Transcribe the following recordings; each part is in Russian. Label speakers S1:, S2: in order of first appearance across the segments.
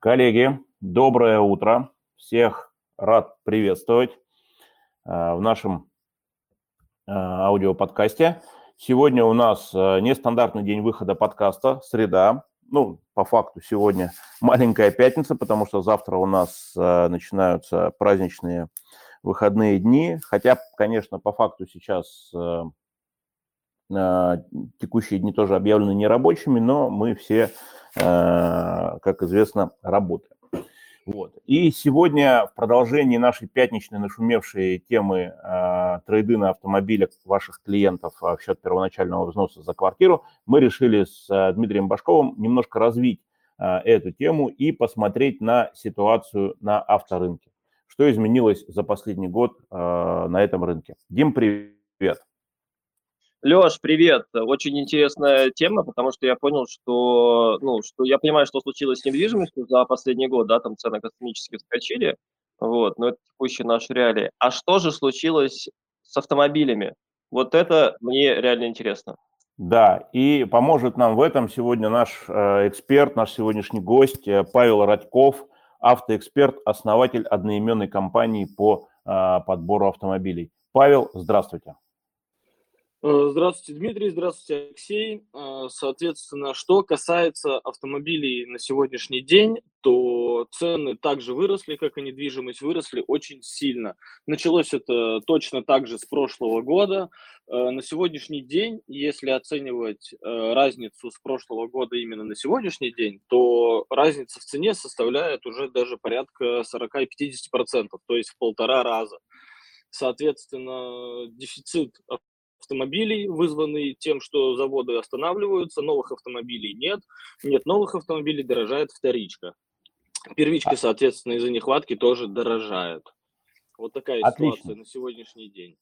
S1: Коллеги, доброе утро. Всех рад приветствовать э, в нашем э, аудиоподкасте. Сегодня у нас э, нестандартный день выхода подкаста, среда. Ну, по факту сегодня маленькая пятница, потому что завтра у нас начинаются праздничные выходные дни. Хотя, конечно, по факту сейчас текущие дни тоже объявлены нерабочими, но мы все как известно, работаем. Вот. И сегодня в продолжении нашей пятничной нашумевшей темы э, трейды на ваших клиентов э, в счет первоначального взноса за квартиру мы решили с э, Дмитрием Башковым немножко развить э, эту тему и посмотреть на ситуацию на авторынке. Что изменилось за последний год э, на этом рынке? Дим, привет.
S2: Леш, привет. Очень интересная тема, потому что я понял, что, ну, что я понимаю, что случилось с недвижимостью за последний год, да, там цены космически скачили, вот, но это текущие наши реалии. А что же случилось с автомобилями? Вот это мне реально интересно.
S1: Да, и поможет нам в этом сегодня наш э, эксперт, наш сегодняшний гость э, Павел Радьков, автоэксперт, основатель одноименной компании по э, подбору автомобилей. Павел, здравствуйте.
S3: Э, здравствуйте, Дмитрий, здравствуйте, Алексей. Э, соответственно, что касается автомобилей на сегодняшний день, то цены также выросли, как и недвижимость, выросли очень сильно. Началось это точно так же с прошлого года. Э, на сегодняшний день, если оценивать разницу с прошлого года именно на сегодняшний день, то разница в цене составляет уже даже порядка 40-50%, то есть в полтора раза. Соответственно, дефицит автомобилей, вызванный тем, что заводы останавливаются, новых автомобилей нет, нет новых автомобилей, дорожает вторичка. Первичка, соответственно, из-за нехватки тоже дорожает. Вот такая Отлично. ситуация на сегодняшний день.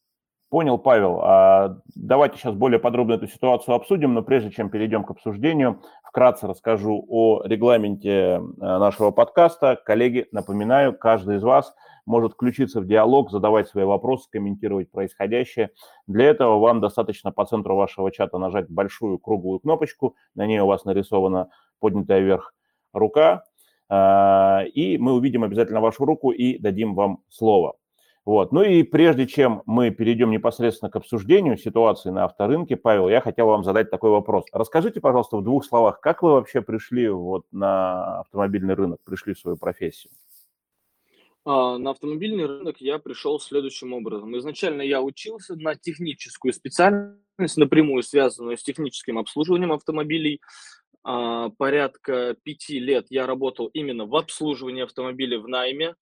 S1: Понял, Павел. А, давайте сейчас более подробно эту ситуацию обсудим, но прежде чем перейдем к обсуждению, вкратце расскажу о регламенте э, нашего подкаста. Коллеги, напоминаю, каждый из вас может включиться в диалог, задавать свои вопросы, комментировать происходящее. Для этого вам достаточно по центру вашего чата нажать большую круглую кнопочку, на ней у вас нарисована поднятая вверх рука, а, и мы увидим обязательно вашу руку и дадим вам слово. Вот. Ну и прежде чем мы перейдем непосредственно к обсуждению ситуации на авторынке, Павел, я хотел вам задать такой вопрос. Расскажите, пожалуйста, в двух словах, как вы вообще пришли вот на автомобильный рынок, пришли в свою профессию?
S3: А, на автомобильный рынок я пришел следующим образом. Изначально я учился на техническую специальность, напрямую связанную с техническим обслуживанием автомобилей. А, порядка пяти лет я работал именно в обслуживании автомобилей в найме.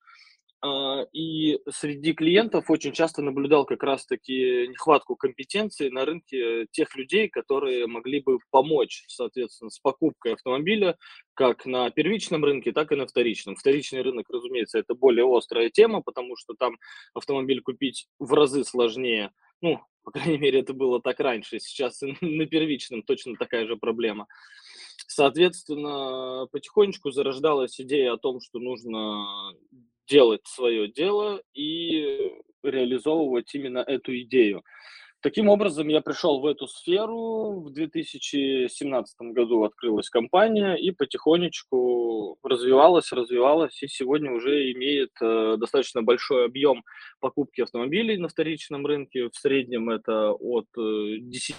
S3: А, и среди клиентов очень часто наблюдал как раз-таки нехватку компетенции на рынке тех людей, которые могли бы помочь, соответственно, с покупкой автомобиля как на первичном рынке, так и на вторичном. Вторичный рынок, разумеется, это более острая тема, потому что там автомобиль купить в разы сложнее. Ну, по крайней мере, это было так раньше. Сейчас на первичном точно такая же проблема. Соответственно, потихонечку зарождалась идея о том, что нужно делать свое дело и реализовывать именно эту идею. Таким образом, я пришел в эту сферу. В 2017 году открылась компания и потихонечку развивалась, развивалась, и сегодня уже имеет э, достаточно большой объем покупки автомобилей на вторичном рынке. В среднем это от э, 10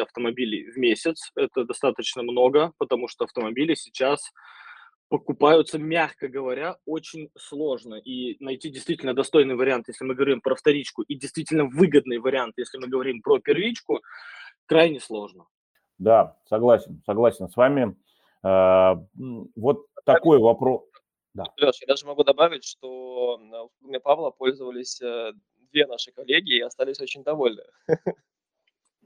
S3: автомобилей в месяц. Это достаточно много, потому что автомобили сейчас покупаются, мягко говоря, очень сложно. И найти действительно достойный вариант, если мы говорим про вторичку, и действительно выгодный вариант, если мы говорим про первичку, крайне сложно.
S1: Да, согласен, согласен с вами. А, вот такой вопрос.
S2: Да. Леш, я даже могу добавить, что фирме Павла пользовались э, две наши коллеги и остались очень довольны.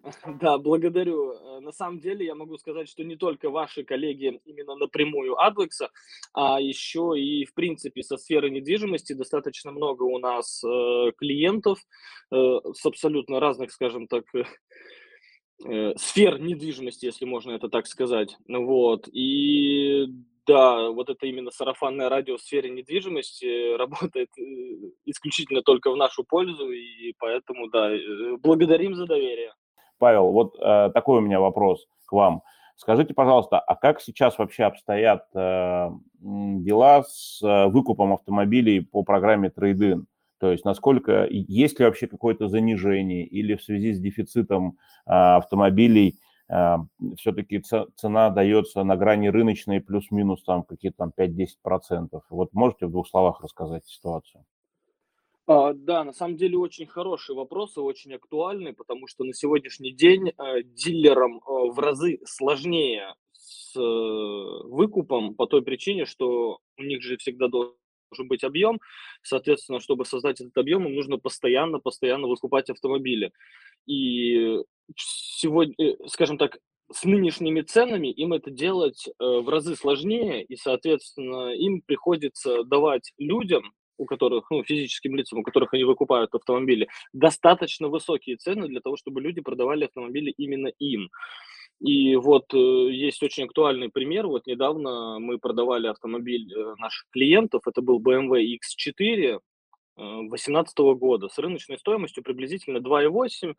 S3: Да, благодарю. Э, на самом деле я могу сказать, что не только ваши коллеги именно напрямую Адвекса, а еще и, в принципе, со сферы недвижимости достаточно много у нас э, клиентов э, с абсолютно разных, скажем так, сфер недвижимости, если можно это так сказать. Вот. И да, вот это именно сарафанное радио в сфере недвижимости работает исключительно только в нашу пользу, и поэтому, да, благодарим за доверие.
S1: Павел, вот э, такой у меня вопрос к вам. Скажите, пожалуйста, а как сейчас вообще обстоят э, дела с выкупом автомобилей по программе Trade-in? То есть насколько, есть ли вообще какое-то занижение или в связи с дефицитом автомобилей все-таки цена дается на грани рыночной плюс-минус там какие-то там 5-10%. Вот можете в двух словах рассказать ситуацию?
S3: А, да, на самом деле очень хороший вопрос и очень актуальный, потому что на сегодняшний день э, дилерам э, в разы сложнее с э, выкупом по той причине, что у них же всегда должен быть объем, соответственно, чтобы создать этот объем, им нужно постоянно, постоянно выкупать автомобили. И сегодня, э, скажем так, с нынешними ценами им это делать в разы сложнее, и, соответственно, им приходится давать людям, у которых, ну, физическим лицам, у которых они выкупают автомобили, достаточно высокие цены для того, чтобы люди продавали автомобили именно им. И вот э, есть очень актуальный пример. Вот недавно мы продавали автомобиль э, наших клиентов. Это был BMW X4 2018 э, года с рыночной стоимостью приблизительно 2,8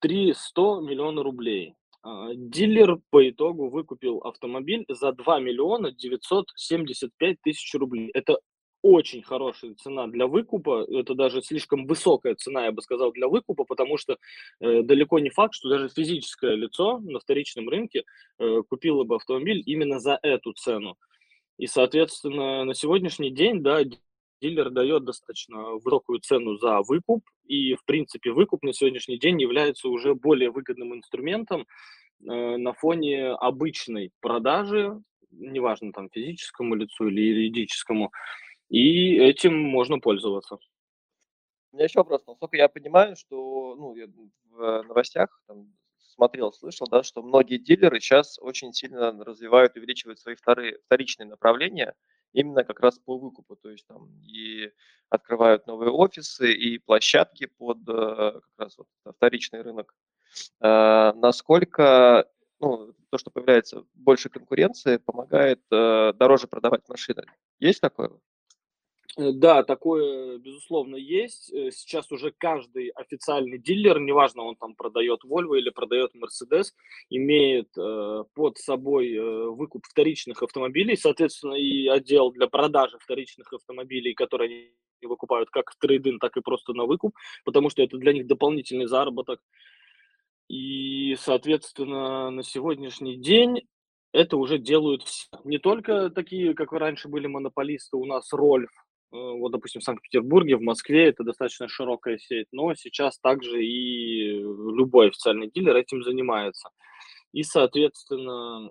S3: 300 миллиона рублей. А, дилер по итогу выкупил автомобиль за 2 миллиона 975 тысяч рублей. Это очень хорошая цена для выкупа. Это даже слишком высокая цена, я бы сказал, для выкупа, потому что э, далеко не факт, что даже физическое лицо на вторичном рынке э, купило бы автомобиль именно за эту цену. И, соответственно, на сегодняшний день, да, дилер дает достаточно высокую цену за выкуп, и, в принципе, выкуп на сегодняшний день является уже более выгодным инструментом э, на фоне обычной продажи, неважно, там, физическому лицу или юридическому, и этим можно пользоваться.
S2: У меня еще вопрос. Насколько я понимаю, что ну, я в новостях там, смотрел, слышал, да, что многие дилеры сейчас очень сильно развивают, увеличивают свои вторые, вторичные направления именно как раз по выкупу. То есть там и открывают новые офисы, и площадки под э, как раз вот вторичный рынок. Э, насколько ну, то, что появляется больше конкуренции, помогает э, дороже продавать машины. Есть такое?
S3: Э, да, такое, безусловно, есть. Э, сейчас уже каждый официальный дилер, неважно, он там продает Volvo или продает Mercedes, имеет э, под собой э, выкуп вторичных автомобилей, соответственно, и отдел для продажи вторичных автомобилей, которые они выкупают как в трейдинг, так и просто на выкуп, потому что это для них дополнительный заработок. И, соответственно, на сегодняшний день это уже делают все. Не только такие, как раньше были монополисты, у нас Рольф, вот, допустим, в Санкт-Петербурге, в Москве это достаточно широкая сеть, но сейчас также и любой официальный дилер этим занимается. И, соответственно,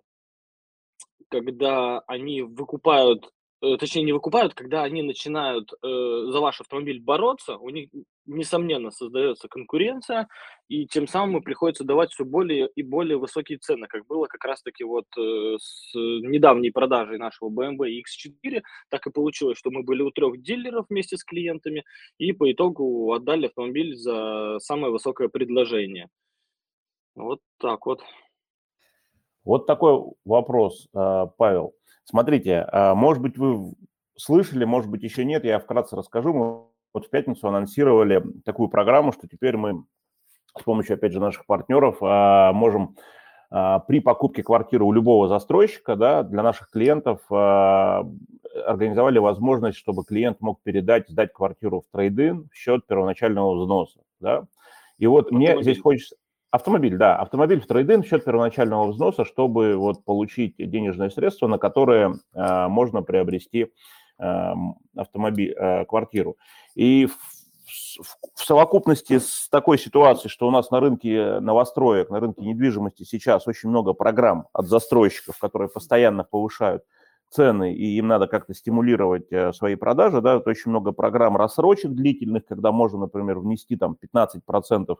S3: когда они выкупают Э, точнее, не выкупают, когда они начинают э, за ваш автомобиль бороться, у них, несомненно, создается конкуренция, и тем самым приходится давать все более и более высокие цены, как было как раз-таки вот э, с недавней продажей нашего BMW X4, так и получилось, что мы были у трех дилеров вместе с клиентами, и по итогу отдали автомобиль за самое высокое предложение. Вот так вот.
S1: Вот такой вопрос, э, Павел. Смотрите, а, может быть, вы слышали, может быть, еще нет, я вкратце расскажу. Мы вот в пятницу анонсировали такую программу, что теперь мы с помощью, опять же, наших партнеров а, можем а, при покупке квартиры у любого застройщика, да, для наших клиентов организовали возможность, чтобы клиент мог передать, сдать квартиру в трейдинг в счет первоначального взноса, да. И вот мне здесь хочется, Автомобиль, да, автомобиль в трейдинг счет первоначального взноса, чтобы вот получить денежные средства, на которые э, можно приобрести э, автомобиль, э, квартиру. И в, в, в совокупности с такой ситуацией, что у нас на рынке новостроек, на рынке недвижимости сейчас очень много программ от застройщиков, которые постоянно повышают цены, и им надо как-то стимулировать э, свои продажи, да, вот очень много программ рассрочек длительных, когда можно, например, внести там 15%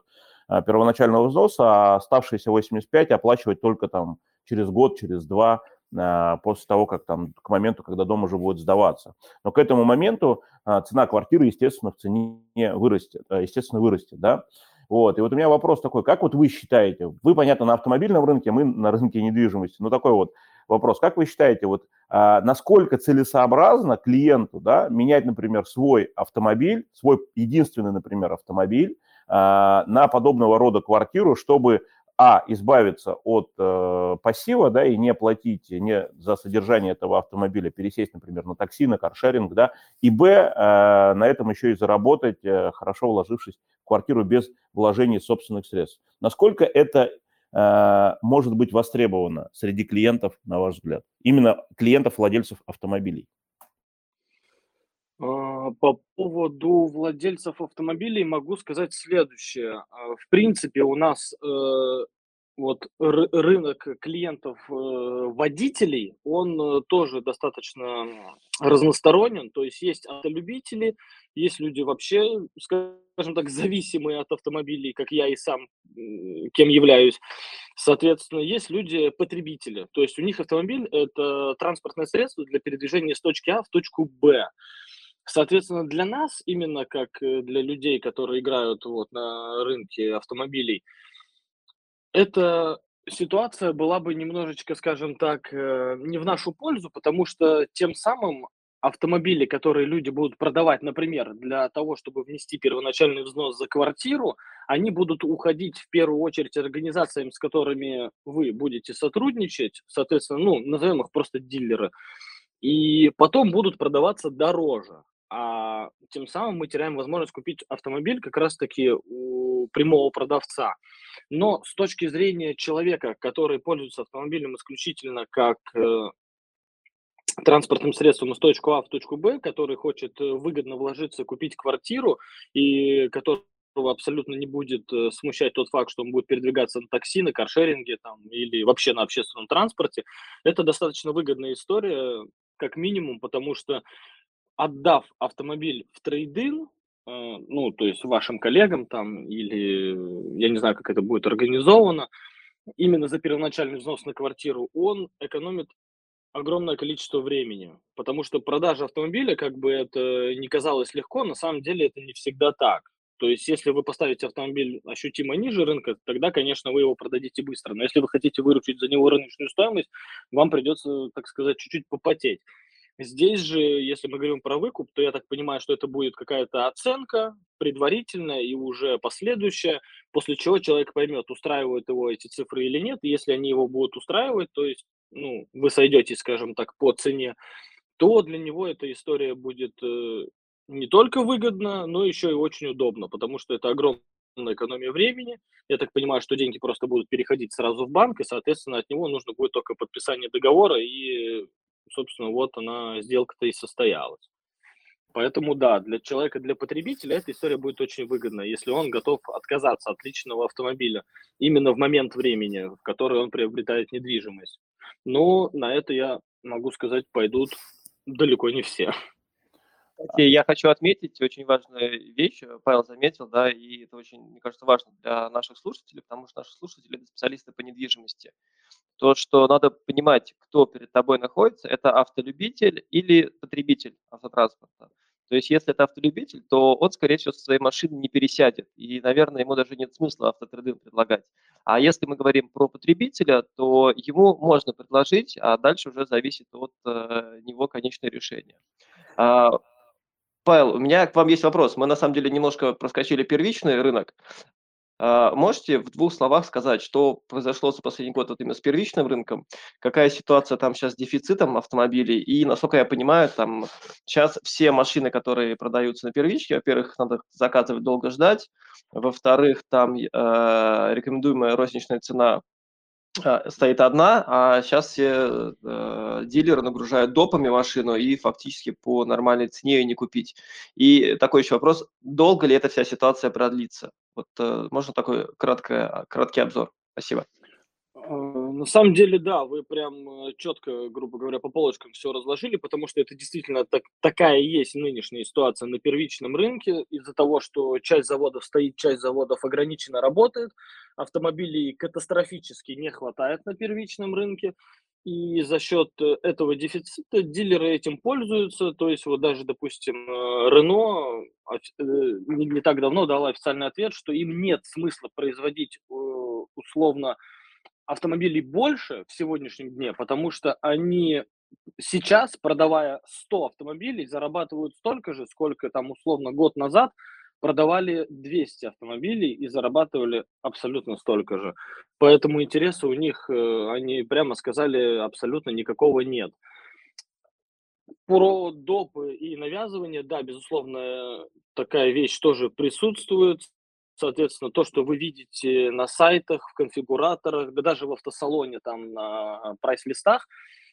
S1: э, первоначального взноса, а оставшиеся 85 оплачивать только там через год, через два, э, после того, как там, к моменту, когда дом уже будет сдаваться. Но к этому моменту цена квартиры, естественно, в цене вырастет, естественно, вырастет, да. Вот, и вот у меня вопрос такой, как вот вы считаете, вы, понятно, на автомобильном рынке, мы на рынке недвижимости, но такой вот вопрос, как вы считаете, вот насколько целесообразно клиенту, да, менять, например, свой автомобиль, свой единственный, например, автомобиль а, на подобного рода квартиру, чтобы а, избавиться от э, пассива, да, и не платить не за содержание этого автомобиля, пересесть, например, на такси, на каршеринг, да, и, б, э, на этом еще и заработать, э, хорошо вложившись в квартиру без вложений собственных средств. Насколько это может быть востребовано среди клиентов, на ваш взгляд? Именно клиентов, владельцев автомобилей?
S3: А, по поводу владельцев автомобилей могу сказать следующее. А, в принципе, у нас э, вот рынок клиентов э, водителей, он э, тоже достаточно разносторонен. То есть есть автолюбители, есть люди вообще, скажем так, зависимые от автомобилей, как я и сам кем являюсь. Соответственно, есть люди-потребители. То есть у них автомобиль – это транспортное средство для передвижения с точки А в точку Б. Соответственно, для нас, именно как э, для людей, которые играют вот на рынке автомобилей, эта ситуация была бы немножечко, скажем так, э, не в нашу пользу, потому что тем самым автомобили, которые люди будут продавать, например, для того, чтобы внести первоначальный взнос за квартиру, они будут уходить в первую очередь организациям, с которыми вы будете сотрудничать, соответственно, ну, назовем их просто дилеры, и потом будут продаваться дороже а тем самым мы теряем возможность купить автомобиль как раз-таки у прямого продавца. Но с точки зрения человека, который пользуется автомобилем исключительно как э, транспортным средством из точки А в точку Б, который хочет э, выгодно вложиться, купить квартиру и который абсолютно не будет э, смущать тот факт, что он будет передвигаться на такси, на каршеринге там, или вообще на общественном транспорте, это достаточно выгодная история, как минимум, потому что отдав автомобиль в трейдинг, э, ну, то есть вашим коллегам там, или я не знаю, как это будет организовано, именно за первоначальный взнос на квартиру, он экономит огромное количество времени, потому что продажа автомобиля, как бы это не казалось легко, на самом деле это не всегда так. То есть, если вы поставите автомобиль ощутимо ниже рынка, тогда, конечно, вы его продадите быстро. Но если вы хотите выручить за него рыночную стоимость, вам придется, так сказать, чуть-чуть попотеть. Здесь же, если мы говорим про выкуп, то я так понимаю, что это будет какая-то оценка предварительная и уже последующая, после чего человек поймет, устраивают его эти цифры или нет. И если они его будут устраивать, то есть ну, вы сойдете, скажем так, по цене, то для него эта история будет э, не только выгодна, но еще и очень удобно, потому что это огромная экономия времени. Я так понимаю, что деньги просто будут переходить сразу в банк, и, соответственно, от него нужно будет только подписание договора и собственно, вот она, сделка-то и состоялась. Поэтому, да, для человека, для потребителя эта история будет очень выгодна, если он готов отказаться от личного автомобиля именно в момент времени, в который он приобретает недвижимость. Но на это, я могу сказать, пойдут далеко не все.
S2: Кстати, я хочу отметить очень важную вещь, Павел заметил, да, и это очень, мне кажется, важно для наших слушателей, потому что наши слушатели – это специалисты по недвижимости. То, что надо понимать, кто перед тобой находится, это автолюбитель или потребитель автотранспорта. То есть, если это автолюбитель, то он, скорее всего, со своей машины не пересядет. И, наверное, ему даже нет смысла автотрейдинг предлагать. А если мы говорим про потребителя, то ему можно предложить, а дальше уже зависит от э, него конечное решение. Павел, у меня к вам есть вопрос. Мы на самом деле немножко проскочили первичный рынок. А, можете в двух словах сказать, что произошло за последний год вот именно с первичным рынком, какая ситуация там сейчас с дефицитом автомобилей, и, насколько я понимаю, там сейчас все машины, которые продаются на первичке, во-первых, надо заказывать долго ждать, во-вторых, там э, рекомендуемая розничная цена стоит одна, а сейчас все э, дилеры нагружают допами машину и фактически по нормальной цене ее не купить. И такой еще вопрос, долго ли эта вся ситуация продлится? Вот э, можно такой краткое, краткий обзор? Спасибо.
S3: Э, на самом деле, да, вы прям э, четко, грубо говоря, по полочкам все разложили, потому что это действительно так, такая есть нынешняя ситуация на первичном рынке. Из-за того, что часть заводов стоит, часть заводов ограниченно работает, автомобилей катастрофически не хватает на первичном рынке, и за счет э, этого дефицита дилеры этим пользуются, то есть вот даже, допустим, Рено не, так давно дал официальный ответ, что им нет смысла производить условно автомобилей больше в сегодняшнем дне, потому что они сейчас, продавая 100 автомобилей, зарабатывают столько же, сколько там условно год назад продавали 200 автомобилей и зарабатывали абсолютно столько же. Поэтому интереса у них, э, они прямо сказали, абсолютно никакого нет. Про допы и навязывание, да, безусловно, такая вещь тоже присутствует. Соответственно, то, что вы видите на сайтах, в конфигураторах, да даже в автосалоне, там на прайс-листах,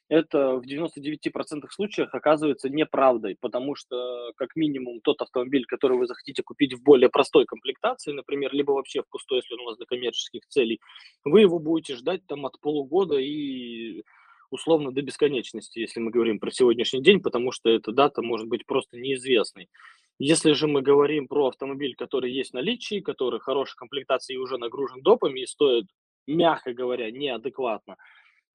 S3: это в 99% случаях оказывается неправдой, потому что, как минимум, тот автомобиль, который вы захотите купить в более простой комплектации, например, либо вообще в пустой, если он у вас для коммерческих целей, вы его будете ждать там от полугода и условно до бесконечности, если мы говорим про сегодняшний день, потому что эта дата может быть просто неизвестной. Если же мы говорим про автомобиль, который есть в наличии, который хорошей комплектации и уже нагружен допами и стоит, мягко говоря, неадекватно,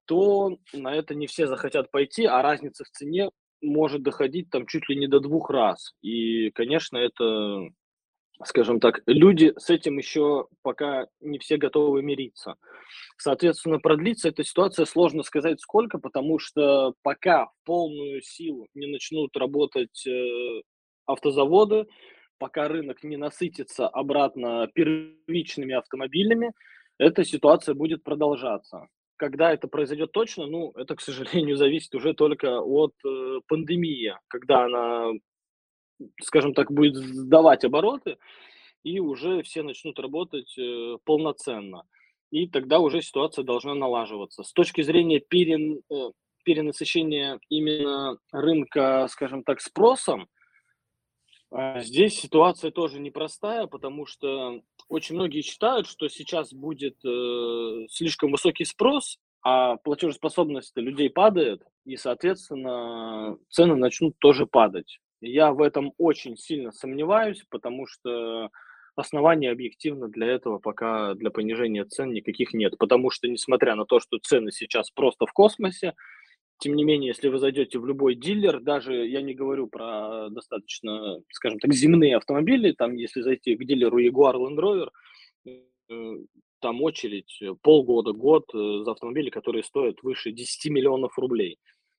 S3: то на это не все захотят пойти, а разница в цене может доходить там чуть ли не до двух раз. И, конечно, это, скажем так, люди с этим еще пока не все готовы мириться. Соответственно, продлится эта ситуация сложно сказать сколько, потому что пока полную силу не начнут работать э, автозаводы, пока рынок не насытится обратно первичными автомобилями, эта ситуация будет продолжаться. Когда это произойдет точно, ну, это, к сожалению, зависит уже только от э, пандемии, когда она, скажем так, будет сдавать обороты, и уже все начнут работать э, полноценно. И тогда уже ситуация должна налаживаться. С точки зрения перен, э, перенасыщения именно рынка, скажем так, спросом, здесь ситуация тоже непростая, потому что очень многие считают, что сейчас будет э, слишком высокий спрос, а платежеспособность людей падает, и, соответственно, цены начнут тоже падать. Я в этом очень сильно сомневаюсь, потому что оснований объективно для этого пока для понижения цен никаких нет. Потому что, несмотря на то, что цены сейчас просто в космосе, тем не менее, если вы зайдете в любой дилер, даже я не говорю про достаточно, скажем так, земные автомобили, там, если зайти к дилеру Jaguar Land Rover, э, там очередь полгода, год э, за автомобили, которые стоят выше 10 миллионов рублей.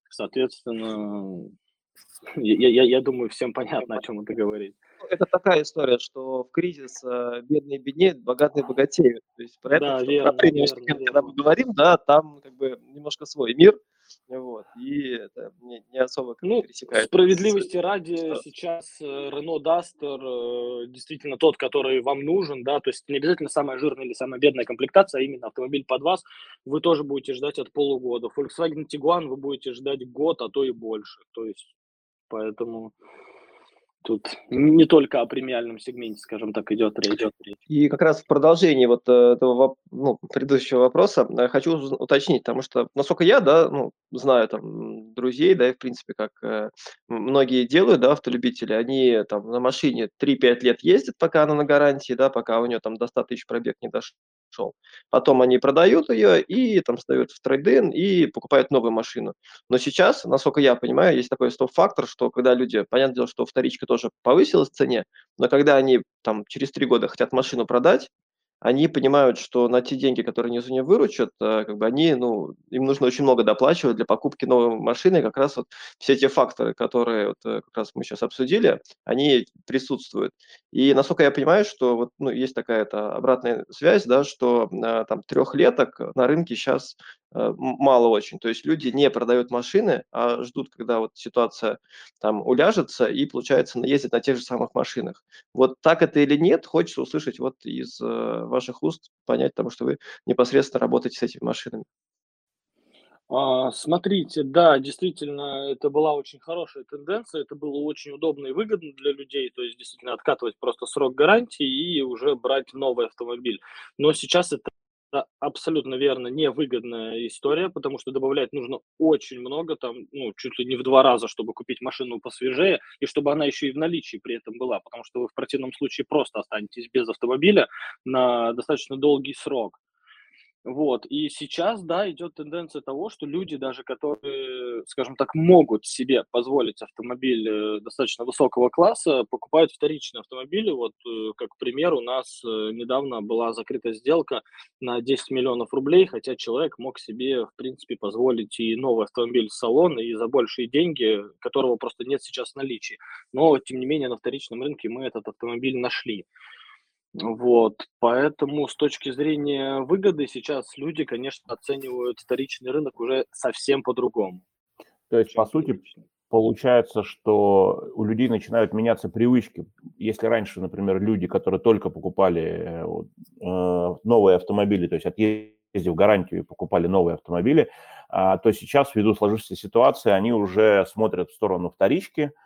S3: Соответственно, я, я, я думаю, всем понятно, о чем это говорит
S2: это такая история, что в кризис э, бедные беднеют, богатые богатеют. То есть про да, это, верно, про верно, верно. когда мы говорим, да, там как бы немножко свой мир, вот, и это не, не особо как
S3: ну, пересекается. Справедливости ради что? сейчас Рено э, Дастер э, действительно тот, который вам нужен, да, то есть не обязательно самая жирная или самая бедная комплектация, а именно автомобиль под вас, вы тоже будете ждать от полугода. Volkswagen Tiguan вы будете ждать год, а то и больше, то есть поэтому... Тут не только о премиальном сегменте, скажем так, идет речь.
S2: И как раз в продолжении вот э, этого ну, предыдущего вопроса э, хочу уточнить, потому что, насколько я, да, ну, знаю там друзей, да, и в принципе, как э, многие делают, да, автолюбители, они там на машине 3-5 лет ездят, пока она на гарантии, да, пока у нее там до 100 тысяч пробег не дошел шел. Потом они продают ее и там сдают в трейдин и покупают новую машину. Но сейчас, насколько я понимаю, есть такой стоп-фактор, что когда люди, понятное дело, что вторичка тоже повысилась в цене, но когда они там через три года хотят машину продать, они понимают, что на те деньги, которые они за нее выручат, э, как бы они, ну, им нужно очень много доплачивать для покупки новой машины. Как раз вот все эти факторы, которые вот э, как раз мы сейчас обсудили, они присутствуют. И насколько я понимаю, что вот, ну, есть такая-то обратная связь, да, что э, там трехлеток на рынке сейчас мало очень. То есть люди не продают машины, а ждут, когда вот ситуация там уляжется и, получается, ездят на тех же самых машинах. Вот так это или нет, хочется услышать вот из ваших уст, понять, потому что вы непосредственно работаете с этими машинами.
S3: А, смотрите, да, действительно, это была очень хорошая тенденция, это было очень удобно и выгодно для людей, то есть действительно откатывать просто срок гарантии и уже брать новый автомобиль. Но сейчас это абсолютно верно, невыгодная история, потому что добавлять нужно очень много, там, ну, чуть ли не в два раза, чтобы купить машину посвежее, и чтобы она еще и в наличии при этом была, потому что вы в противном случае просто останетесь без автомобиля на достаточно долгий срок. Вот, и сейчас, да, идет тенденция того, что люди даже, которые, скажем так, могут себе позволить автомобиль э, достаточно высокого класса, покупают вторичные автомобили. Вот, э, как пример, у нас э, недавно была закрыта сделка на 10 миллионов рублей, хотя человек мог себе, в принципе, позволить и новый автомобиль в салон, и за большие деньги, которого просто нет сейчас в наличии. Но, тем не менее, на вторичном рынке мы этот автомобиль нашли. Вот, поэтому с точки зрения выгоды сейчас люди, конечно, оценивают вторичный рынок уже совсем по-другому.
S1: То есть, по сути, получается, что у людей начинают меняться привычки. Если раньше, например, люди, которые только покупали э, э новые автомобили, то есть отъездив гарантию и покупали новые автомобили, э, то сейчас, ввиду сложившейся ситуации, они уже смотрят в сторону вторички –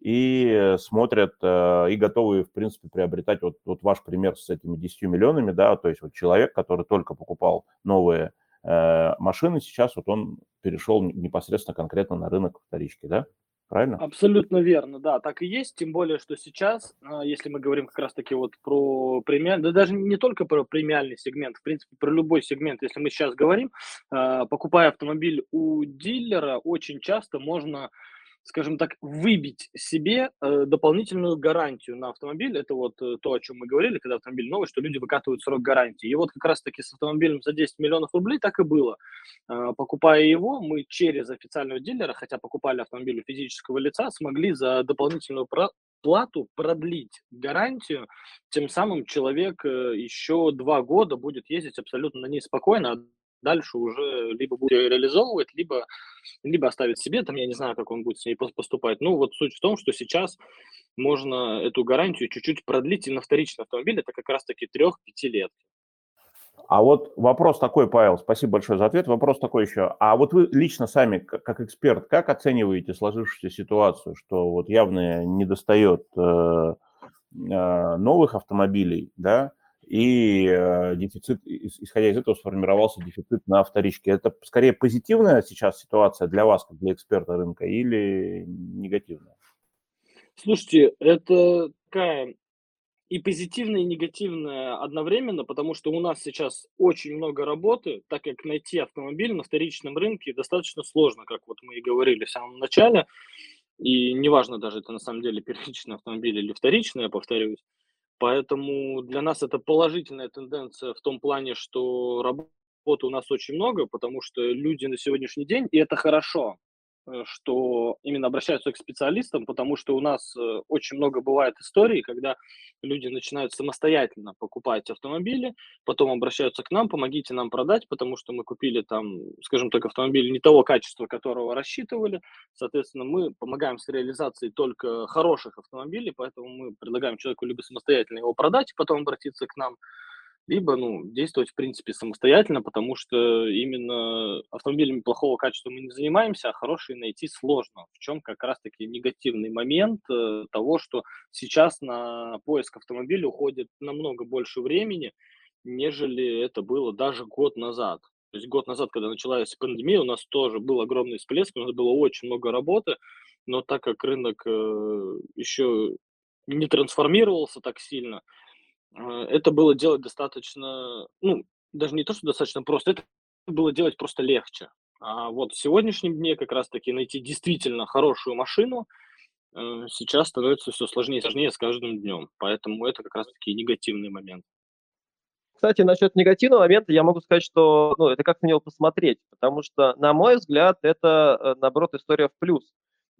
S1: и смотрят э, и готовы, в принципе, приобретать вот, вот ваш пример с этими 10 миллионами, да, то есть вот человек, который только покупал новые э, машины, сейчас вот он перешел непосредственно конкретно на рынок вторички, да? Правильно?
S3: Абсолютно верно, да, так и есть, тем более, что сейчас, а, если мы говорим как раз-таки вот про премиальный, да даже не только про премиальный сегмент, в принципе, про любой сегмент, если мы сейчас говорим, покупая автомобиль у дилера, очень часто можно скажем так, выбить себе э, дополнительную гарантию на автомобиль. Это вот э, то, о чем мы говорили, когда автомобиль новый, что люди выкатывают срок гарантии. И вот как раз-таки с автомобилем за 10 миллионов рублей так и было. Э, покупая его, мы через официального дилера, хотя покупали автомобиль у физического лица, смогли за дополнительную плату продлить гарантию, тем самым человек э, еще два года будет ездить абсолютно на ней спокойно, дальше уже либо будет реализовывать, либо, либо оставить себе, там я не знаю, как он будет с ней поступать. Ну вот суть в том, что сейчас можно эту гарантию чуть-чуть продлить и на вторичный автомобиль, это как раз-таки 3-5 лет.
S1: А вот вопрос такой, Павел, спасибо большое за ответ. Вопрос такой еще. А вот вы лично сами, как эксперт, как оцениваете сложившуюся ситуацию, что вот явно не достает э, э, новых автомобилей, да, и э, дефицит, исходя из этого, сформировался дефицит на вторичке. Это скорее позитивная сейчас ситуация для вас, как для эксперта рынка, или негативная?
S3: Слушайте, это такая и позитивная, и негативная одновременно, потому что у нас сейчас очень много работы, так как найти автомобиль на вторичном рынке достаточно сложно, как вот мы и говорили в самом начале, и неважно даже это на самом деле первичный автомобиль или вторичный, я повторюсь, Поэтому для нас это положительная тенденция в том плане, что работы у нас очень много, потому что люди на сегодняшний день, и это хорошо, что именно обращаются к специалистам, потому что у нас э, очень много бывает историй, когда люди начинают самостоятельно покупать автомобили, потом обращаются к нам, помогите нам продать, потому что мы купили там, скажем так, автомобиль не того качества, которого рассчитывали. Соответственно, мы помогаем с реализацией только хороших автомобилей, поэтому мы предлагаем человеку либо самостоятельно его продать, потом обратиться к нам, либо ну, действовать, в принципе, самостоятельно, потому что именно автомобилями плохого качества мы не занимаемся, а хорошие найти сложно. В чем как раз-таки негативный момент э, того, что сейчас на поиск автомобиля уходит намного больше времени, нежели это было даже год назад. То есть год назад, когда началась пандемия, у нас тоже был огромный всплеск, у нас было очень много работы, но так как рынок э, еще не трансформировался так сильно, это было делать достаточно, ну, даже не то, что достаточно просто, это было делать просто легче. А вот в сегодняшнем дне как раз-таки найти действительно хорошую машину э, сейчас становится все сложнее и сложнее с каждым днем. Поэтому это как раз-таки негативный момент.
S2: Кстати, насчет негативного момента я могу сказать, что ну, это как на него посмотреть, потому что, на мой взгляд, это, э, наоборот, история в плюс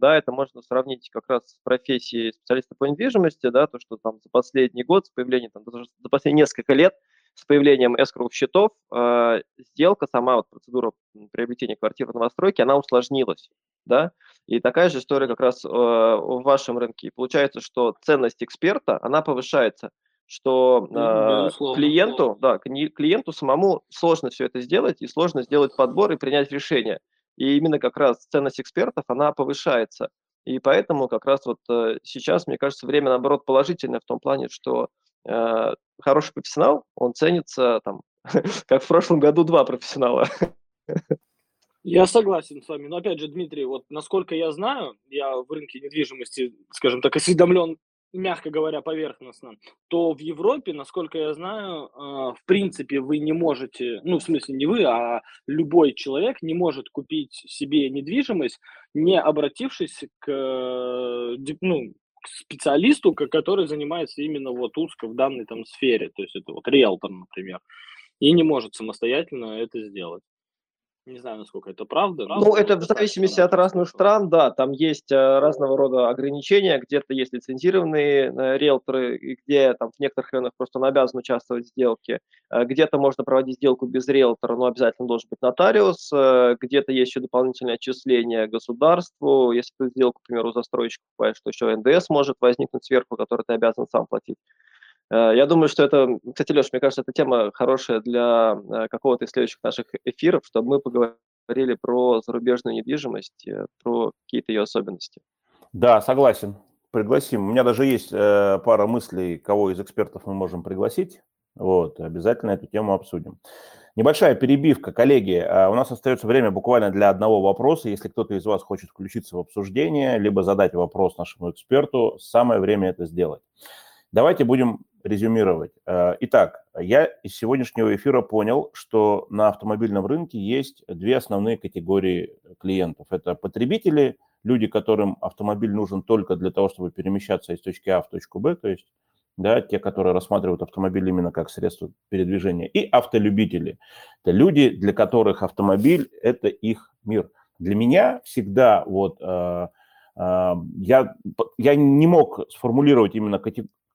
S2: да, это можно сравнить как раз с профессией специалиста по недвижимости, да, то, что там за последний год, с появлением, там, за последние несколько лет, с появлением эскровых счетов, э, сделка, сама вот процедура приобретения квартиры в новостройке, она усложнилась, да, и такая же история как раз э, в вашем рынке. И получается, что ценность эксперта, она повышается, что э, клиенту, да, клиенту самому сложно все это сделать, и сложно сделать подбор и принять решение. И именно как раз ценность экспертов, она повышается. И поэтому как раз вот э, сейчас, мне кажется, время, наоборот, положительное в том плане, что э, хороший профессионал, он ценится там, как в прошлом году два профессионала.
S3: Я согласен с вами. Но опять же, Дмитрий, вот насколько я знаю, я в рынке недвижимости, скажем так, осведомлен мягко говоря, поверхностно, то в Европе, насколько я знаю, э, в принципе, вы не можете, ну, в смысле, не вы, а любой человек не может купить себе недвижимость, не обратившись к, э, ну, к специалисту, который занимается именно вот узко в данной там сфере, то есть это вот риэлтор, например, и не может самостоятельно это сделать. Не знаю, насколько это правда.
S4: Ну, это в зависимости от разных стран, да, там есть э, разного рода ограничения, где-то есть лицензированные э, риэлторы, где там в некоторых районах просто он обязан участвовать в сделке, э, где-то можно проводить сделку без риэлтора, но обязательно должен быть нотариус, где-то есть еще дополнительное отчисление государству, если ты сделку, к примеру, застройщик покупаешь, то еще НДС может возникнуть сверху, который ты обязан сам платить. Э, я думаю, что это, кстати, Леш, мне кажется, эта тема хорошая для э, какого-то из следующих наших эфиров, чтобы мы поговорили про зарубежную недвижимость, э, про какие-то ее особенности.
S1: Да, согласен. Пригласим. У меня даже есть пара мыслей, кого из экспертов мы можем пригласить. Вот, обязательно эту тему обсудим. Небольшая перебивка, коллеги. У нас остается время буквально для одного вопроса. Если кто-то из вас хочет включиться в обсуждение, либо задать вопрос нашему эксперту, самое время это сделать. Давайте будем резюмировать. Э, итак, я из сегодняшнего эфира понял, что на автомобильном рынке есть две основные категории клиентов. Это потребители, люди, которым автомобиль нужен только для того, чтобы перемещаться из точки А в точку Б, то есть да, те, которые рассматривают автомобиль именно как средство передвижения, и автолюбители. Это люди, для которых автомобиль – это их мир. Для меня всегда вот э, э, я, я не мог сформулировать именно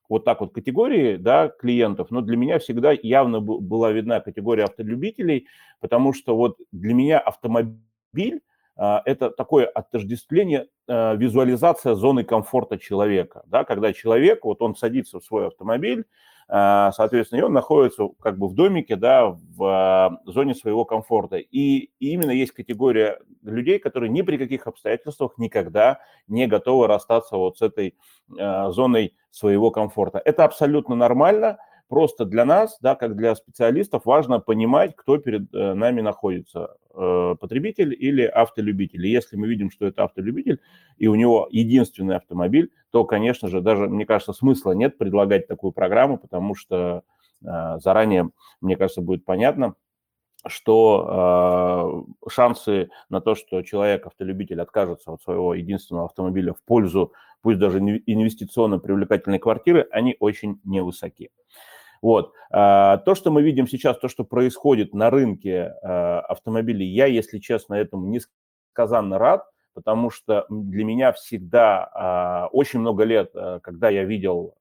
S1: вот так вот категории да, клиентов, но для меня всегда явно была видна категория автолюбителей, потому что вот для меня автомобиль а, это такое отождествление, а, визуализация зоны комфорта человека. Да, когда человек, вот он садится в свой автомобиль, соответственно, и он находится как бы в домике, да, в зоне своего комфорта. И, и именно есть категория людей, которые ни при каких обстоятельствах никогда не готовы расстаться вот с этой зоной своего комфорта. Это абсолютно нормально, Просто для нас, да, как для специалистов, важно понимать, кто перед э, нами находится, э, потребитель или автолюбитель. И если мы видим, что это автолюбитель, и у него единственный автомобиль, то, конечно же, даже, мне кажется, смысла нет предлагать такую программу, потому что э, заранее, мне кажется, будет понятно, что э, шансы на то, что человек, автолюбитель, откажется от своего единственного автомобиля в пользу, пусть даже инвестиционно привлекательной квартиры, они очень невысоки. Вот. А, то, что мы видим сейчас, то, что происходит на рынке а, автомобилей, я, если честно, этому несказанно рад, потому что для меня всегда а, очень много лет, когда я видел,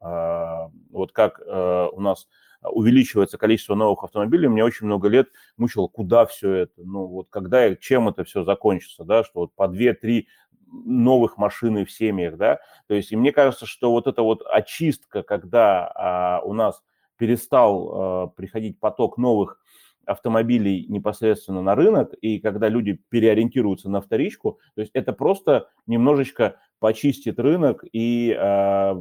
S1: вот как у нас увеличивается количество новых автомобилей, мне очень много лет мучило, куда все это, ну вот когда и чем это все закончится, да, что вот по 2-3 новых машины в семьях, да, то есть и мне кажется, что вот эта вот очистка, когда а, у нас перестал э, приходить поток новых автомобилей непосредственно на рынок, и когда люди переориентируются на вторичку, то есть это просто немножечко почистит рынок, и, э,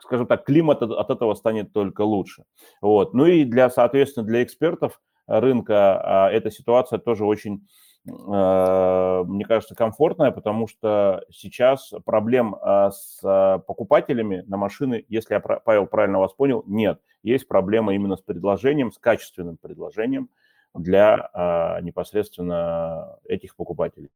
S1: скажем так, климат от этого станет только лучше. Вот. Ну и для, соответственно, для экспертов рынка э, эта ситуация тоже очень мне кажется, комфортная, потому что сейчас проблем а, с а, покупателями на машины, если я, Павел, правильно вас понял, нет. Есть проблема именно с предложением, с качественным предложением для а, непосредственно этих покупателей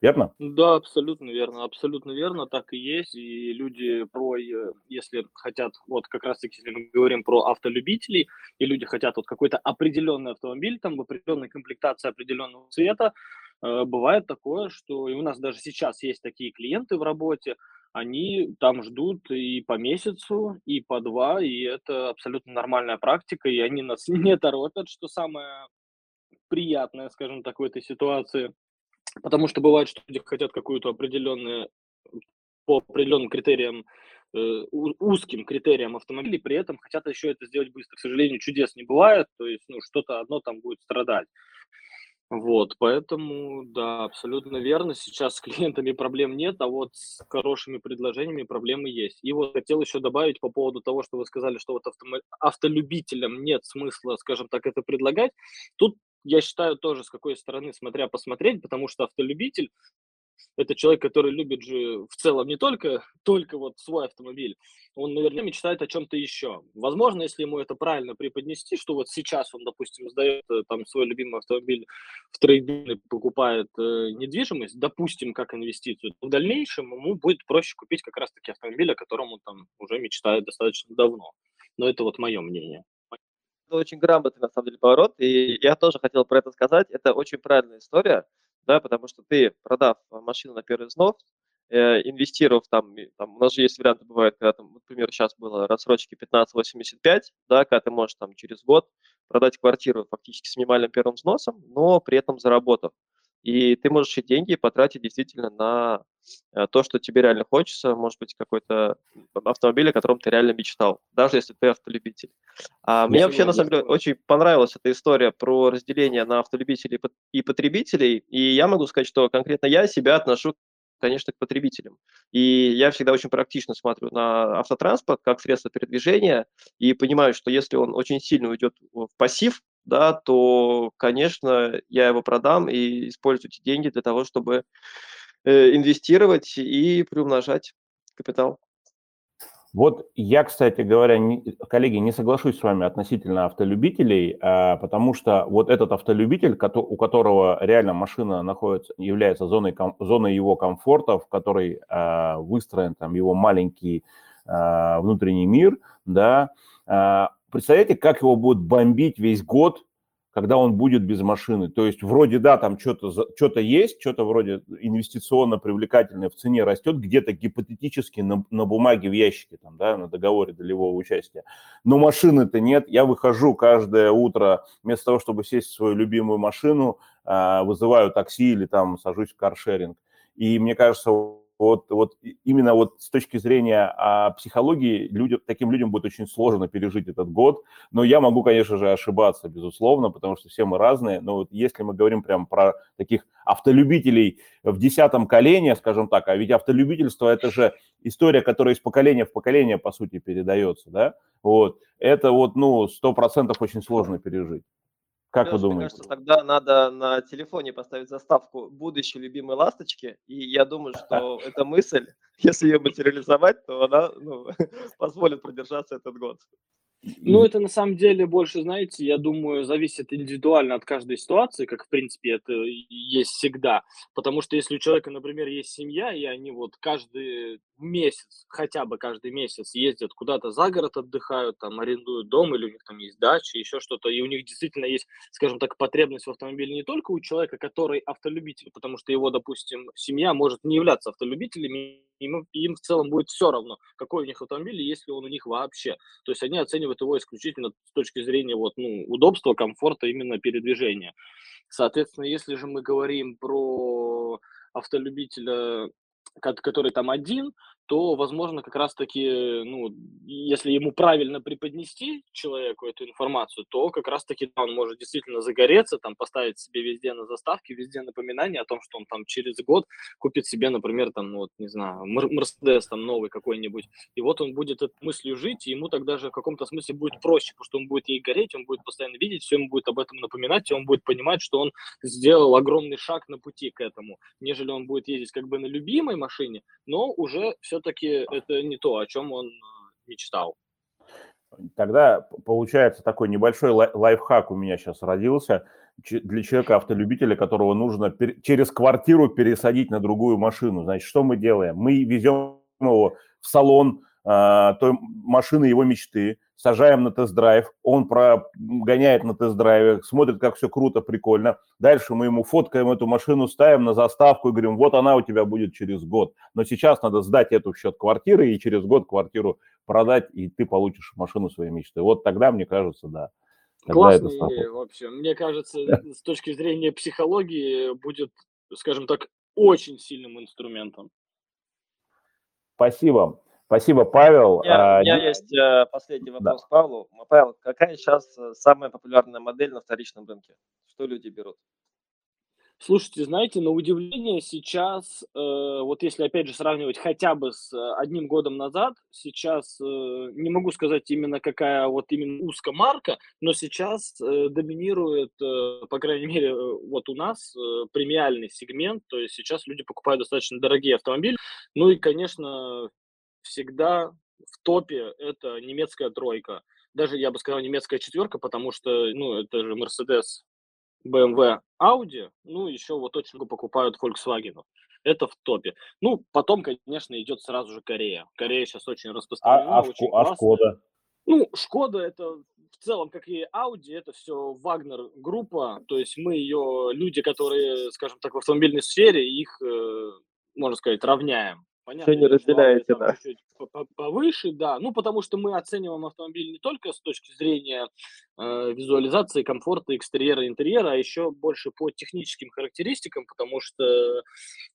S1: верно?
S3: Да, абсолютно верно, абсолютно верно, так и есть. И люди про, э, если хотят, вот как раз таки, если мы говорим про автолюбителей, и люди хотят вот какой-то определенный автомобиль, там в определенной комплектации определенного цвета, э, бывает такое, что и у нас даже сейчас есть такие клиенты в работе, они там ждут и по месяцу, и по два, и это абсолютно нормальная практика, и они нас не торопят, что самое приятное, скажем так, в этой ситуации. Потому что бывает, что люди хотят какую-то определенную, по определенным критериям, э, узким критериям автомобилей, при этом хотят еще это сделать быстро. К сожалению, чудес не бывает, то есть ну, что-то одно там будет страдать. Вот, поэтому, да, абсолютно верно. Сейчас с клиентами проблем нет, а вот с хорошими предложениями проблемы есть. И вот хотел еще добавить по поводу того, что вы сказали, что вот автомо- автолюбителям нет смысла, скажем так, это предлагать. Тут я считаю тоже, с какой стороны, смотря посмотреть, потому что автолюбитель это человек, который любит же в целом не только, только вот свой автомобиль, он, наверное, мечтает о чем-то еще. Возможно, если ему это правильно преподнести, что вот сейчас он, допустим, сдает э, там свой любимый автомобиль в трейдинг покупает э, недвижимость, допустим, как инвестицию, в дальнейшем ему будет проще купить как раз-таки автомобиль, о котором он там уже мечтает достаточно давно. Но это вот мое мнение.
S2: Это очень грамотный, на самом деле, поворот, и я тоже хотел про это сказать. Это очень правильная история, да, потому что ты, продав машину на первый взнос, Э, инвестировав там, там, у нас же есть варианты, бывают, когда, там, например, сейчас было рассрочки 15-85, да, когда ты можешь там через год продать квартиру фактически с минимальным первым взносом, но при этом заработав. И ты можешь эти деньги потратить действительно на э, то, что тебе реально хочется, может быть, какой-то автомобиль, о котором ты реально мечтал, даже если ты автолюбитель. А мне вообще, на самом деле, очень понравилась эта история про разделение на автолюбителей и потребителей, и я могу сказать, что конкретно я себя отношу конечно, к потребителям. И я всегда очень практично смотрю на автотранспорт как средство передвижения и понимаю, что если он очень сильно уйдет в пассив, да, то, конечно, я его продам и использую эти деньги для того, чтобы э, инвестировать и приумножать капитал.
S1: Вот я, кстати говоря, не, коллеги, не соглашусь с вами относительно автолюбителей, а, потому что вот этот автолюбитель, у которого реально машина находится, является зоной, зоной его комфорта, в которой а, выстроен там его маленький а, внутренний мир, да, представляете, как его будут бомбить весь год когда он будет без машины. То есть вроде, да, там что-то что есть, что-то вроде инвестиционно привлекательное в цене растет, где-то гипотетически на, на бумаге в ящике, там, да, на договоре долевого участия. Но машины-то нет. Я выхожу каждое утро, вместо того, чтобы сесть в свою любимую машину, а, вызываю такси или там сажусь в каршеринг. И мне кажется, вот, вот именно вот с точки зрения а, психологии люди, таким людям будет очень сложно пережить этот год. Но я могу, конечно же, ошибаться, безусловно, потому что все мы разные. Но вот если мы говорим прям про таких автолюбителей в десятом колене, скажем так, а ведь автолюбительство – это же история, которая из поколения в поколение, по сути, передается, да, вот, это вот, ну, сто процентов очень сложно пережить. Как Леш, вы думаете? Мне
S2: кажется, тогда надо на телефоне поставить заставку будущей любимой ласточки, и я думаю, что эта мысль, если ее материализовать, то она ну, позволит продержаться этот год.
S3: Ну, это на самом деле больше, знаете, я думаю, зависит индивидуально от каждой ситуации, как, в принципе, это есть всегда. Потому что если у человека, например, есть семья, и они вот каждый месяц, хотя бы каждый месяц ездят куда-то за город, отдыхают, там, арендуют дом, или у них там есть дача, еще что-то, и у них действительно есть, скажем так, потребность в автомобиле не только у человека, который автолюбитель, потому что его, допустим, семья может не являться автолюбителями, им, им в целом будет все равно, какой у них автомобиль, если он у них вообще. То есть они оценивают его исключительно с точки зрения вот, ну, удобства, комфорта именно передвижения. Соответственно, если же мы говорим про автолюбителя, который там один, то, возможно, как раз-таки, ну, если ему правильно преподнести человеку эту информацию, то как раз-таки он может действительно загореться, там, поставить себе везде на заставке, везде напоминание о том, что он там через год купит себе, например, там, ну, вот, не знаю, Мерседес там новый какой-нибудь, и вот он будет этой мыслью жить, и ему тогда же в каком-то смысле будет проще, потому что он будет ей гореть, он будет постоянно видеть, все ему будет об этом напоминать, и он будет понимать, что он сделал огромный шаг на пути к этому, нежели он будет ездить как бы на любимой машине, но уже все все-таки это не то, о чем он э, мечтал.
S1: Тогда получается такой небольшой лайфхак у меня сейчас родился для человека автолюбителя, которого нужно через квартиру пересадить на другую машину. Значит, что мы делаем? Мы везем его в салон э, той машины его мечты, сажаем на тест-драйв, он прогоняет на тест-драйве, смотрит, как все круто, прикольно. Дальше мы ему фоткаем эту машину, ставим на заставку и говорим, вот она у тебя будет через год. Но сейчас надо сдать эту в счет квартиры и через год квартиру продать, и ты получишь машину своей мечты. Вот тогда, мне кажется, да.
S3: Тогда Классная идея вообще. Мне кажется, с точки зрения психологии будет, скажем так, очень сильным инструментом.
S1: Спасибо. Спасибо, Павел.
S2: Я, а, у меня есть э, последний вопрос да. Павлу. Павел, какая сейчас э, самая популярная модель на вторичном рынке? Что люди берут?
S3: Слушайте, знаете, на удивление сейчас, э, вот если опять же сравнивать хотя бы с э, одним годом назад, сейчас э, не могу сказать именно какая вот именно узкая марка, но сейчас э, доминирует, э, по крайней мере, э, вот у нас э, премиальный сегмент, то есть сейчас люди покупают достаточно дорогие автомобили, ну и, конечно, всегда в топе это немецкая тройка. Даже, я бы сказал, немецкая четверка, потому что, ну, это же Mercedes BMW, Audi, ну, еще вот очень много покупают Volkswagen. Это в топе. Ну, потом, конечно, идет сразу же Корея. Корея сейчас очень распространена,
S1: А, а,
S3: очень
S1: Шко- а
S3: классная.
S1: Шкода?
S3: Ну, Шкода это в целом, как и Audi, это все Вагнер группа, то есть мы ее, люди, которые, скажем так, в автомобильной сфере, их, э, можно сказать, равняем. Понятно,
S4: не разделяете, да.
S3: повыше, да, ну, потому что мы оцениваем автомобиль не только с точки зрения э, визуализации, комфорта, экстерьера, интерьера, а еще больше по техническим характеристикам, потому что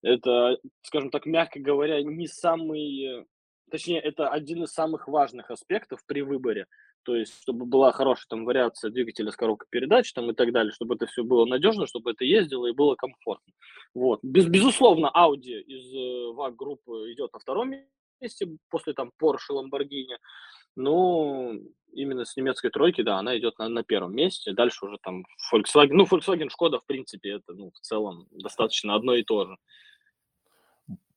S3: это, скажем так, мягко говоря, не самый, точнее, это один из самых важных аспектов при выборе. То есть, чтобы была хорошая там вариация двигателя с коробкой передач там и так далее, чтобы это все было надежно, чтобы это ездило и было комфортно. Вот. Без, безусловно, Audi из э, VAG группы идет на втором месте после там Porsche, Lamborghini. Но именно с немецкой тройки, да, она идет на, на первом месте. Дальше уже там Volkswagen. Ну, Volkswagen, Шкода, в принципе, это, ну, в целом достаточно одно и то же.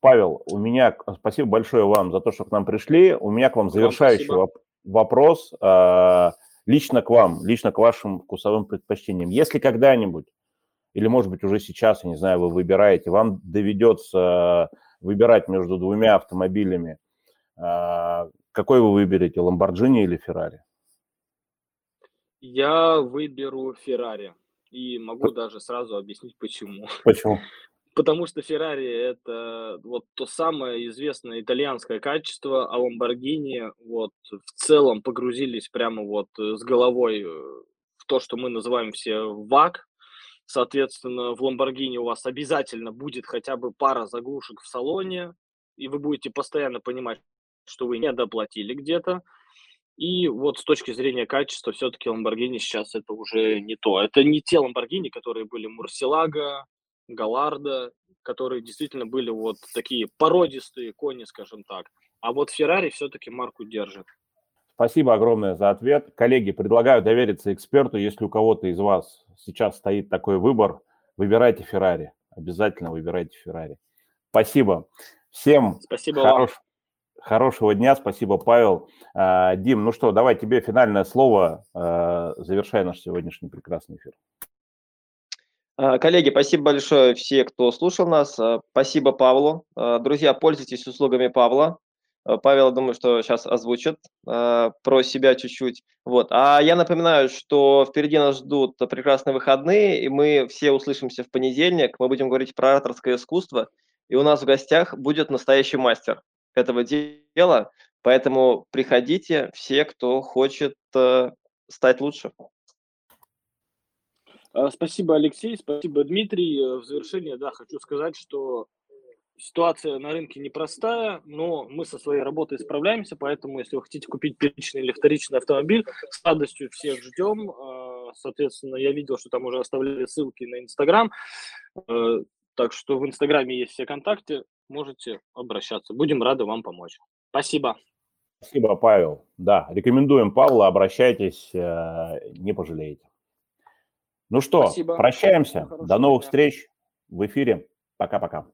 S1: Павел, у меня спасибо большое вам за то, что к нам пришли. У меня к вам завершающий
S3: спасибо.
S1: Воп- вопрос э, лично к вам, лично к вашим вкусовым предпочтениям. Если когда-нибудь, или может быть уже сейчас, я не знаю, вы выбираете, вам доведется выбирать между двумя автомобилями, э, какой вы выберете, Lamborghini или Ferrari?
S3: Я выберу Феррари. И могу даже сразу объяснить, почему.
S1: Почему?
S3: Потому что Феррари это вот то самое известное итальянское качество, а Lamborghini вот в целом погрузились прямо вот э, с головой э, в то, что мы называем все ВАК. Соответственно, в Lamborghini у вас обязательно будет хотя бы пара заглушек в салоне, и вы будете постоянно понимать, что вы не доплатили где-то. И вот с точки зрения качества, все-таки Lamborghini сейчас это уже не то. Это не те Lamborghini, которые были Мурсилага, Галарда, которые действительно были вот такие породистые кони, скажем так. А вот Феррари все-таки марку держит.
S1: Спасибо огромное за ответ. Коллеги, предлагаю довериться эксперту. Если у кого-то из вас сейчас стоит такой выбор, выбирайте Феррари. Обязательно выбирайте Феррари. Спасибо. Всем
S3: Спасибо вам.
S1: хорош- хорошего дня. Спасибо, Павел. А, Дим, ну что, давай тебе финальное слово. а, Завершай наш сегодняшний прекрасный эфир.
S4: А, Коллеги, спасибо большое все, кто слушал нас. А, Спасибо Павлу. А, Друзья, пользуйтесь услугами Павла. Павел, думаю, что сейчас озвучит про себя чуть-чуть. Вот. А я напоминаю, что впереди нас ждут прекрасные выходные, и мы все услышимся в понедельник. Мы будем говорить про ораторское искусство, и у нас в гостях будет настоящий мастер этого дела. Поэтому приходите все, кто хочет э, стать лучше.
S3: А, Спасибо, Алексей, спасибо, Дмитрий. Э, В завершение, да, хочу сказать, что ситуация на рынке непростая, но мы со своей работой справляемся, поэтому если вы хотите купить первичный или вторичный автомобиль, с радостью всех ждем. А, Соответственно, я видел, что там уже оставляли ссылки на Инстаграм, Э, так что в Инстаграме есть все контакты, можете обращаться. Будем рады вам помочь. Спасибо.
S1: Спасибо, Павел. Да, рекомендуем Павла, обращайтесь, э, не пожалеете. Ну что,
S3: Спасибо.
S1: прощаемся.
S3: Всего
S1: До новых
S3: дня.
S1: встреч в эфире. Пока-пока.